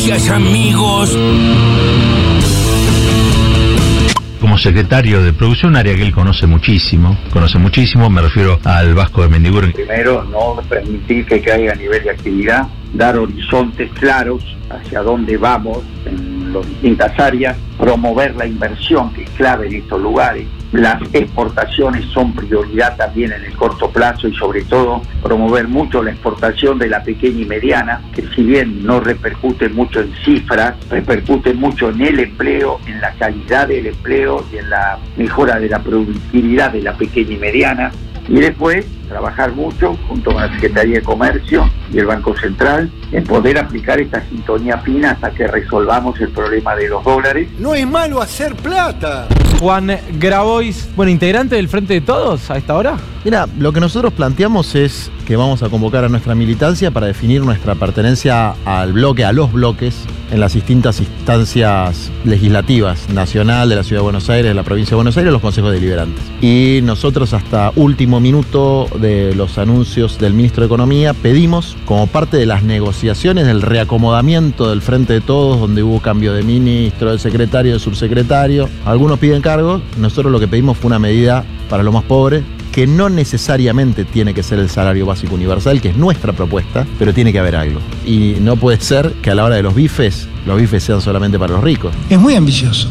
noticias, amigos. Como secretario de producción, área que él conoce muchísimo, conoce muchísimo, me refiero al Vasco de Mendibur. Primero, no permitir que caiga a nivel de actividad, dar horizontes claros hacia dónde vamos en las distintas áreas, promover la inversión, que es clave en estos lugares. Las exportaciones son prioridad también en el corto plazo y sobre todo promover mucho la exportación de la pequeña y mediana, que si bien no repercute mucho en cifras, repercute mucho en el empleo, en la calidad del empleo y en la mejora de la productividad de la pequeña y mediana. Y después trabajar mucho junto con la Secretaría de Comercio y el Banco Central en poder aplicar esta sintonía fina hasta que resolvamos el problema de los dólares. No es malo hacer plata. Juan Grabois, bueno, integrante del Frente de Todos a esta hora. Mira, lo que nosotros planteamos es que vamos a convocar a nuestra militancia para definir nuestra pertenencia al bloque, a los bloques, en las distintas instancias legislativas, nacional, de la Ciudad de Buenos Aires, de la provincia de Buenos Aires, los consejos deliberantes. Y nosotros hasta último minuto de los anuncios del ministro de Economía pedimos, como parte de las negociaciones del reacomodamiento del Frente de Todos, donde hubo cambio de ministro, de secretario, de subsecretario, algunos piden cargos, nosotros lo que pedimos fue una medida para los más pobres, que no necesariamente tiene que ser el salario básico universal, que es nuestra propuesta, pero tiene que haber algo. Y no puede ser que a la hora de los bifes, los bifes sean solamente para los ricos. Es muy ambicioso.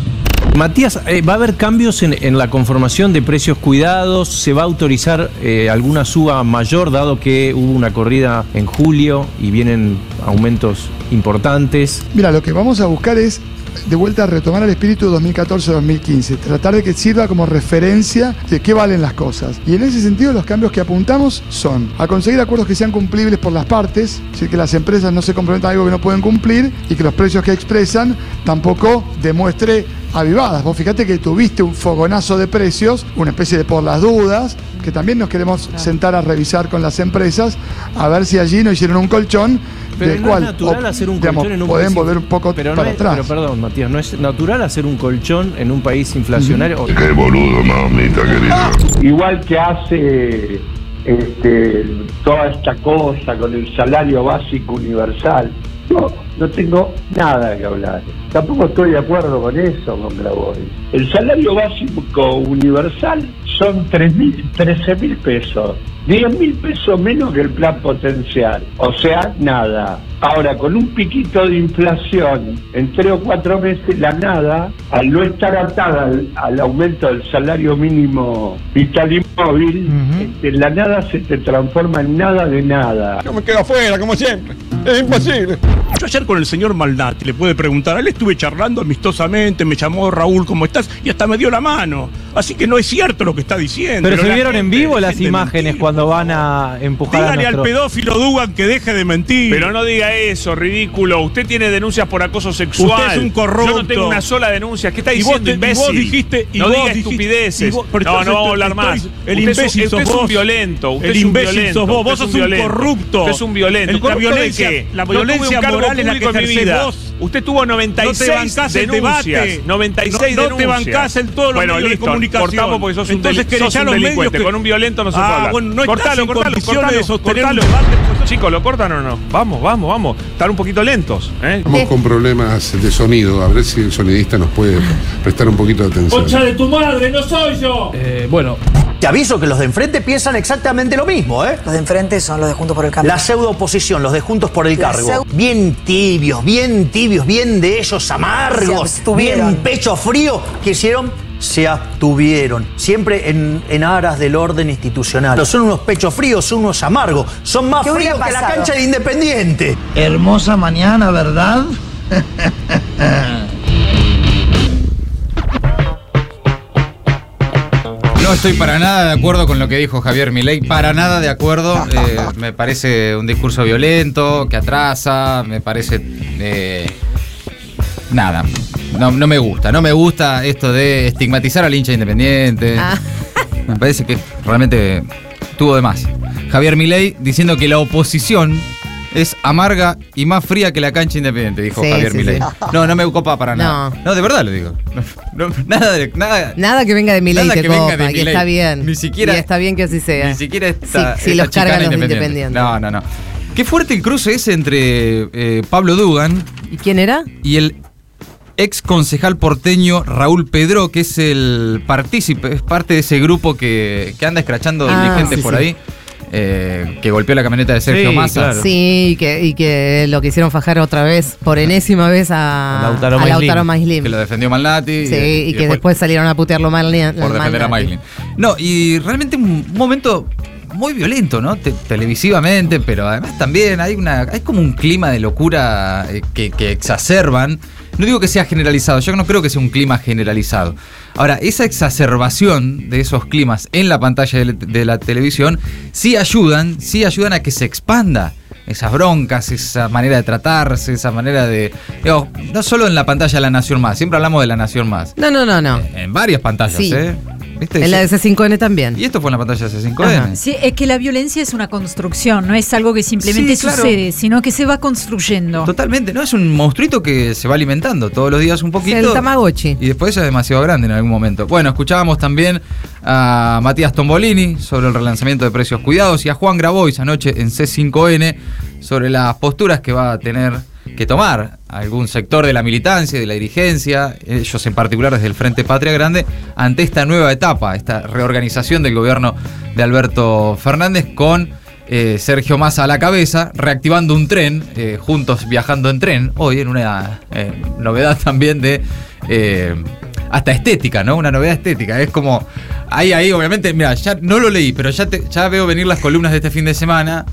Matías, eh, ¿va a haber cambios en, en la conformación de precios cuidados? ¿Se va a autorizar eh, alguna suba mayor, dado que hubo una corrida en julio y vienen aumentos importantes? Mira, lo que vamos a buscar es de vuelta a retomar el espíritu de 2014-2015, tratar de que sirva como referencia de qué valen las cosas. Y en ese sentido los cambios que apuntamos son a conseguir acuerdos que sean cumplibles por las partes, es decir, que las empresas no se comprometan a algo que no pueden cumplir y que los precios que expresan tampoco demuestre avivadas. Vos fíjate que tuviste un fogonazo de precios, una especie de por las dudas, que también nos queremos sentar a revisar con las empresas, a ver si allí no hicieron un colchón Pero del no cual es natural o- hacer un digamos, colchón en un pueden país- volver un poco pero no para es- atrás. Pero perdón, Matías, ¿no es natural hacer un colchón en un país inflacionario? Qué boludo, mamita querida. Igual que hace este, toda esta cosa con el salario básico universal, no, no tengo nada que hablar. Tampoco estoy de acuerdo con eso, con Grabois. El salario básico universal son 13 mil pesos. 10 mil pesos menos que el plan potencial. O sea, nada. Ahora, con un piquito de inflación en tres o cuatro meses, la nada, al no estar atada al, al aumento del salario mínimo vital y móvil, este, la nada se te transforma en nada de nada. Yo me quedo afuera, como siempre. Es imposible. Yo ayer con el señor Maldati le pude preguntar, a él estuve charlando amistosamente, me llamó Raúl, ¿cómo estás? Y hasta me dio la mano. Así que no es cierto lo que está diciendo. Pero se vieron en vivo las imágenes cuando van a empujar Dígale a al nuestro... pedófilo Dugan que deje de mentir. Pero no diga eso, ridículo. Usted tiene denuncias por acoso sexual. Usted es un corrupto. Yo no tengo una sola denuncia. ¿Qué está Y vos diciendo, y vos imbécil? dijiste- y no vos diga dijiste- estupideces. y vos- pero no, no vamos a hablar estoy- más. el Usted imbécil usted sos es un vos. violento. Usted El es un imbécil violento. sos vos. Usted Vos es sos un corrupto. Usted es un violento. El- la ¿Corrupto de violencia- la No un violencia cargo moral es la que público en mi ejercés vida. vos. Usted tuvo 96 No te denuncias. debate. 96 No- no te bancás en todos los bueno, medios de listo, comunicación. Cortamos porque sos un, Entonces un los medios delincuente. que- Con un violento no se Ah, puede hablar. bueno, no cortalo, en cortalo, cortalo, de sostener cortalo. un. Chicos, ¿lo cortan o no? Vamos, vamos, vamos. Están un poquito lentos. ¿eh? Estamos con problemas de sonido. A ver si el sonidista nos puede prestar un poquito de atención. de tu madre, no soy yo! Eh, bueno, Te aviso que los de enfrente piensan exactamente lo mismo, ¿eh? Los de enfrente son los de Juntos por el Cambio. La pseudo oposición, los de Juntos por el La Cargo. Bien tibios, bien tibios, bien de ellos amargos, bien pecho frío. ¿Qué hicieron? Se abstuvieron, siempre en, en aras del orden institucional. Son unos pechos fríos, son unos amargos, son más ¿Qué hubiera fríos que la cancha de Independiente. Hermosa mañana, ¿verdad? No estoy para nada de acuerdo con lo que dijo Javier Milei, para nada de acuerdo. Eh, me parece un discurso violento, que atrasa, me parece... eh, nada, no, no me gusta, no me gusta esto de estigmatizar al hincha independiente. Me parece que realmente tuvo de más. Javier Milei diciendo que la oposición es amarga y más fría que la cancha independiente, dijo Sí, Javier sí, Milei. sí. No, no me copa para nada. No. No, de verdad lo digo. No, no, nada de nada. Nada que venga de mi ley Nada te que copa, de Milei. está bien. Ni siquiera- Y está bien que así sea. Ni siquiera Sí, sí, esta los cargan los independiente. independientes. No, no, no. Qué fuerte el cruce ese entre eh, Pablo Dugan ¿Y quién era? y el ex concejal porteño Raúl Pedro, que es el partícipe, es parte de ese grupo que, que anda escrachando Ah, dirigentes por ahí, eh, que golpeó la camioneta de Sergio Sí, Massa. claro. Sí, y que, y que lo quisieron fajar otra vez, por enésima vez a, Lautaro a Maislin. Lautaro Maislin. Que lo defendió Malnati. Sí, y, que después, salieron a putearlo mal por defender a Maislin. No, y realmente un momento muy violento, ¿no? Te- televisivamente, pero además también hay una hay como un clima de locura eh, que, que exacerban. No digo que sea generalizado, yo no creo que sea un clima generalizado. Ahora, esa exacerbación de esos climas en la pantalla de, la televisión sí ayudan, sí ayudan a que se expanda esas broncas, esa manera de tratarse, esa manera de... digo, no solo en la pantalla de La Nación Más, siempre hablamos de La Nación Más. No, no, no, no. En varias pantallas, Sí. ¿eh? ¿Viste? En la de C5N también. Y esto fue en la pantalla de C5N. Ajá. Sí, es que la violencia es una construcción, no es algo que simplemente Sí, claro. sucede, sino que se va construyendo. Totalmente, ¿no? Es un monstruito que se va alimentando todos los días un poquito. El Tamagotchi. Y después es demasiado grande en algún momento. Bueno, escuchábamos también a Matías Tombolini sobre el relanzamiento de precios cuidados y a Juan Grabois anoche en C5N sobre las posturas que va a tener que tomar algún sector de la militancia de la dirigencia, ellos en particular desde el Frente Patria Grande, ante esta nueva etapa, esta reorganización del gobierno de Alberto Fernández con eh, Sergio Massa a la cabeza, reactivando un tren, eh, juntos viajando en tren, hoy en una eh, novedad también de... hasta estética, ¿no? Una novedad estética. Es como. Ahí, ahí, obviamente, mira, ya no lo leí, pero ya, te- ya veo venir las columnas de este fin de semana.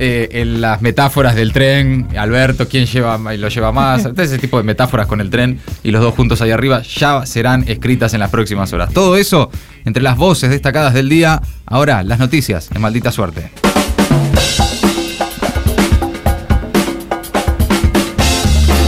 Eh, en las metáforas del tren, Alberto, quién lleva y lo lleva más, ese tipo de metáforas con el tren y los dos juntos ahí arriba ya serán escritas en las próximas horas. Todo eso entre las voces destacadas del día. Ahora, las noticias en maldita suerte.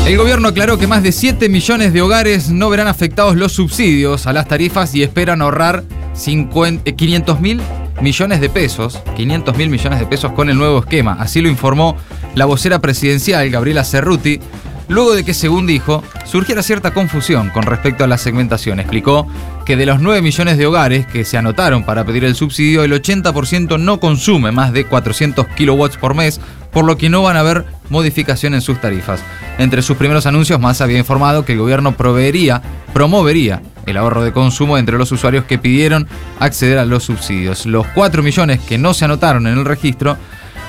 El gobierno aclaró que más de 7 millones de hogares no verán afectados los subsidios a las tarifas y esperan ahorrar 500 mil millones de pesos, 500 mil millones de pesos con el nuevo esquema. Así lo informó la vocera presidencial, Gabriela Cerruti, luego de que, según dijo, surgiera cierta confusión con respecto a la segmentación. Explicó que de los 9 millones de hogares que se anotaron para pedir el subsidio, el 80% no consume más de 400 kilowatts por mes, por lo que no van a haber modificación en sus tarifas. Entre sus primeros anuncios, Massa había informado que el gobierno proveería, promovería el ahorro de consumo entre los usuarios que pidieron acceder a los subsidios. Los 4 millones que no se anotaron en el registro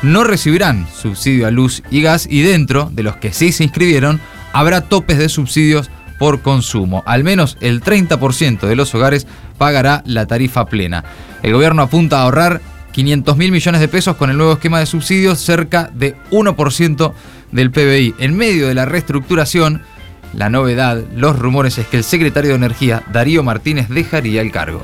no recibirán subsidio a luz y gas y dentro de los que sí se inscribieron habrá topes de subsidios por consumo. Al menos el 30% de los hogares pagará la tarifa plena. El gobierno apunta a ahorrar 500 mil millones de pesos con el nuevo esquema de subsidios, cerca de 1% del PBI. En medio de la reestructuración, la novedad, los rumores es que el secretario de Energía, Darío Martínez, dejaría el cargo.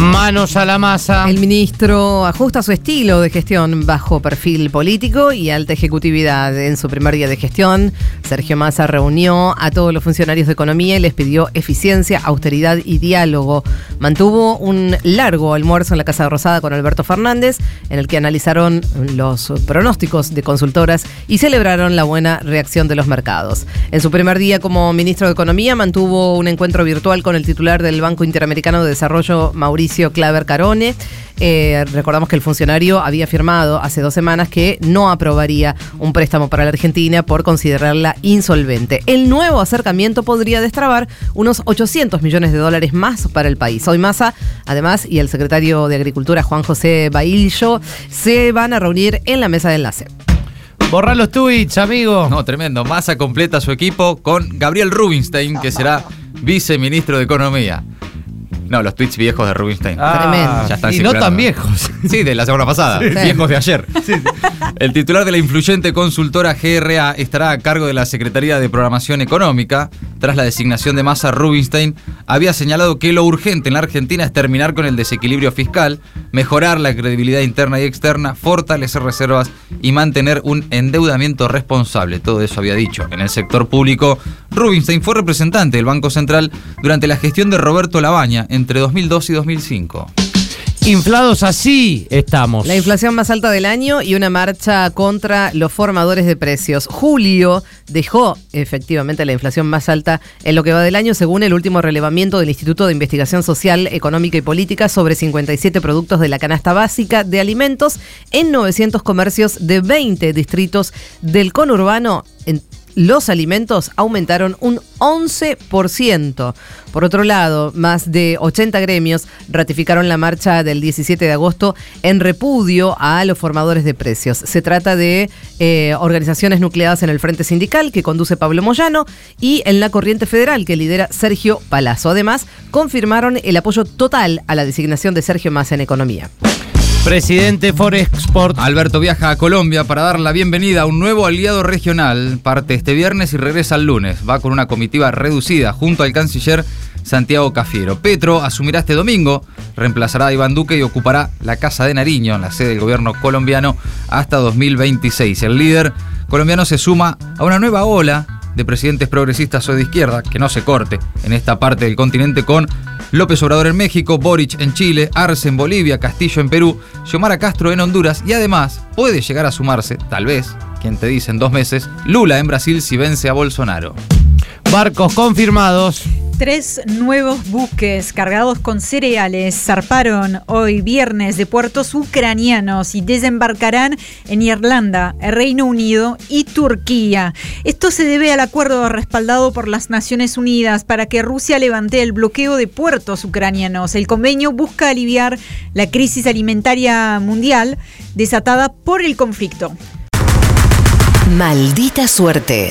Manos a la masa. El ministro ajusta su estilo de gestión bajo perfil político y alta ejecutividad. En su primer día de gestión, Sergio Massa reunió a todos los funcionarios de economía y les pidió eficiencia, austeridad y diálogo. Mantuvo un largo almuerzo en la Casa Rosada con Alberto Fernández, en el que analizaron los pronósticos de consultoras y celebraron la buena reacción de los mercados. En su primer día como ministro de Economía, mantuvo un encuentro virtual con el titular del Banco Interamericano de Desarrollo, Mauricio Claver Carone. Eh, recordamos que el funcionario había afirmado hace dos semanas que no aprobaría un préstamo para la Argentina por considerarla insolvente. El nuevo acercamiento podría destrabar unos 800 millones de dólares más para el país. Hoy Massa, además, y el secretario de Agricultura, Juan José Baillo, se van a reunir en la mesa de enlace. Borrar los tweets, amigo. No, tremendo. Massa completa su equipo con Gabriel Rubinstein, que será viceministro de Economía. No, los tweets viejos de Rubinstein. Ah, Tremendo. Ya están y no tan viejos. Sí, de la semana pasada. Sí. Viejos de ayer. El titular de la influyente consultora GRA estará a cargo de la Secretaría de Programación Económica. Tras la designación de Massa, Rubinstein había señalado que lo urgente en la Argentina es terminar con el desequilibrio fiscal, mejorar la credibilidad interna y externa, fortalecer reservas y mantener un endeudamiento responsable. Todo eso había dicho. En el sector público, Rubinstein fue representante del Banco Central durante la gestión de Roberto Labaña entre 2002 y 2005. Inflados así estamos. La inflación más alta del año y una marcha contra los formadores de precios. Julio dejó efectivamente la inflación más alta en lo que va del año, según el último relevamiento del Instituto de Investigación Social, Económica y Política sobre 57 productos de la canasta básica de alimentos en 900 comercios de 20 distritos del conurbano. En los alimentos aumentaron un 11%. Por otro lado, más de 80 gremios ratificaron la marcha del 17 de agosto en repudio a los formadores de precios. Se trata de eh, organizaciones nucleadas en el Frente Sindical que conduce Pablo Moyano y en la Corriente Federal que lidera Sergio Palazzo. Además, confirmaron el apoyo total a la designación de Sergio Massa en economía. Presidente Forexport. Alberto viaja a Colombia para dar la bienvenida a un nuevo aliado regional. Parte este viernes y regresa el lunes. Va con una comitiva reducida junto al canciller Santiago Cafiero. Petro asumirá este domingo, reemplazará a Iván Duque y ocupará la Casa de Nariño, la sede del gobierno colombiano, hasta 2026. El líder colombiano se suma a una nueva ola de presidentes progresistas o de izquierda, que no se corte en esta parte del continente con López Obrador en México, Boric en Chile, Arce en Bolivia, Castillo en Perú, Xiomara Castro en Honduras y además puede llegar a sumarse, tal vez, quien te dice en dos meses, Lula en Brasil si vence a Bolsonaro. Barcos confirmados. Tres nuevos buques cargados con cereales zarparon hoy viernes de puertos ucranianos y desembarcarán en Irlanda, el Reino Unido y Turquía. Esto se debe al acuerdo respaldado por las Naciones Unidas para que Rusia levante el bloqueo de puertos ucranianos. El convenio busca aliviar la crisis alimentaria mundial desatada por el conflicto. Maldita suerte.